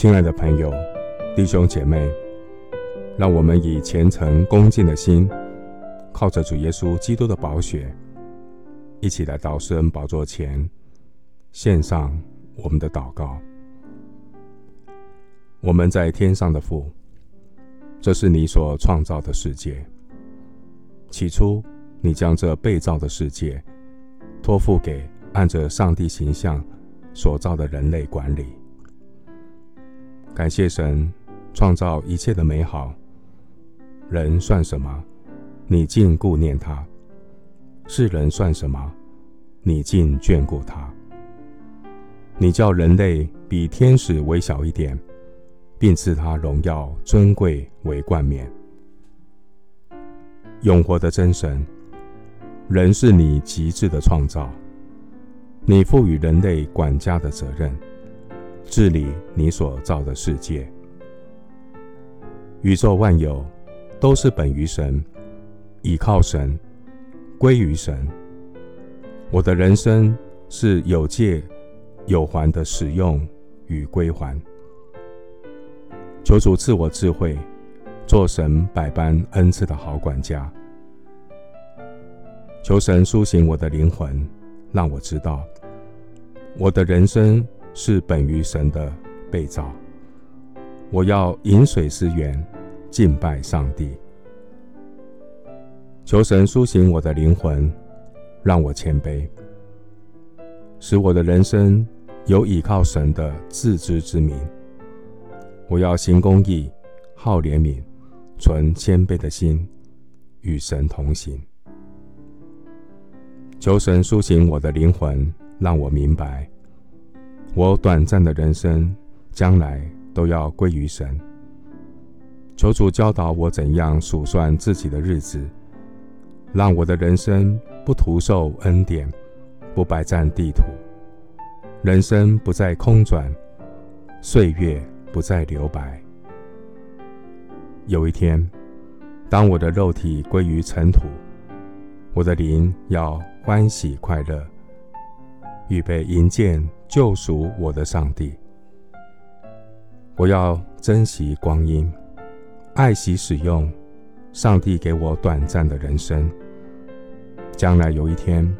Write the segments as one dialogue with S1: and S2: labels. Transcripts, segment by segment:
S1: 亲爱的朋友、弟兄姐妹，让我们以虔诚恭敬的心，靠着主耶稣基督的宝血，一起来到施恩宝座前，献上我们的祷告。我们在天上的父，这是你所创造的世界。起初，你将这被造的世界托付给按着上帝形象所造的人类管理。感谢神创造一切的美好，人算什么？你竟顾念他；世人算什么？你竟眷顾他。你叫人类比天使微小一点，并赐他荣耀尊贵为冠冕。永活的真神，人是你极致的创造，你赋予人类管家的责任。治理你所造的世界，宇宙万有都是本于神，倚靠神，归于神。我的人生是有借有还的使用与归还。求主赐我智慧，做神百般恩赐的好管家。求神苏醒我的灵魂，让我知道我的人生。是本于神的被造，我要饮水思源，敬拜上帝。求神苏醒我的灵魂，让我谦卑，使我的人生有倚靠神的自知之明。我要行公义，好怜悯，存谦卑的心，与神同行。求神苏醒我的灵魂，让我明白。我短暂的人生，将来都要归于神。求主教导我怎样数算自己的日子，让我的人生不徒受恩典，不白占地土，人生不再空转，岁月不再留白。有一天，当我的肉体归于尘土，我的灵要欢喜快乐，预备迎见。救赎我的上帝，我要珍惜光阴，爱惜使用上帝给我短暂的人生。将来有一天，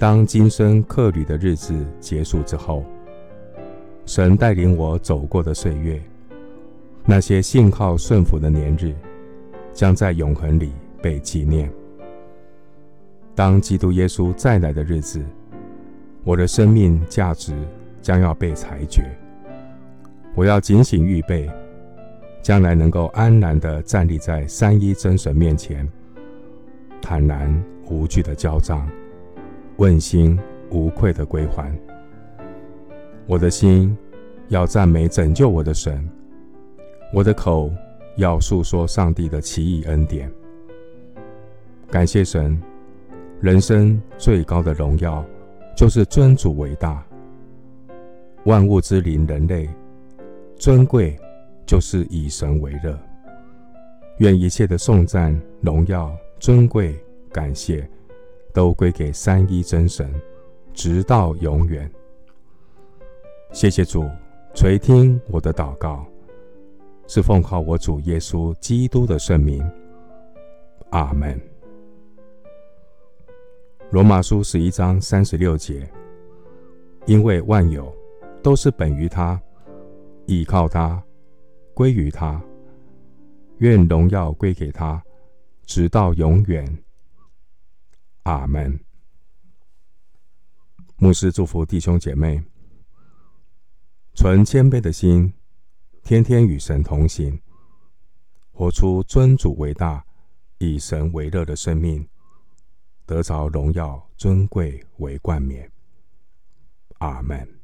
S1: 当今生客旅的日子结束之后，神带领我走过的岁月，那些信靠顺服的年日，将在永恒里被纪念。当基督耶稣再来的日子，我的生命价值将要被裁决，我要警醒预备，将来能够安然地站立在三一真神面前，坦然无惧的交账，问心无愧的归还。我的心要赞美拯救我的神，我的口要述说上帝的奇异恩典。感谢神，人生最高的荣耀。就是尊主为大，万物之灵，人类尊贵，就是以神为乐。愿一切的颂赞、荣耀、尊贵、感谢，都归给三一真神，直到永远。谢谢主垂听我的祷告，是奉靠我主耶稣基督的圣名。阿门。罗马书十一章三十六节，因为万有都是本于他，倚靠他，归于他，愿荣耀归给他，直到永远。阿门。牧师祝福弟兄姐妹，存谦卑的心，天天与神同行，活出尊主为大、以神为乐的生命。得着荣耀尊贵为冠冕，阿门。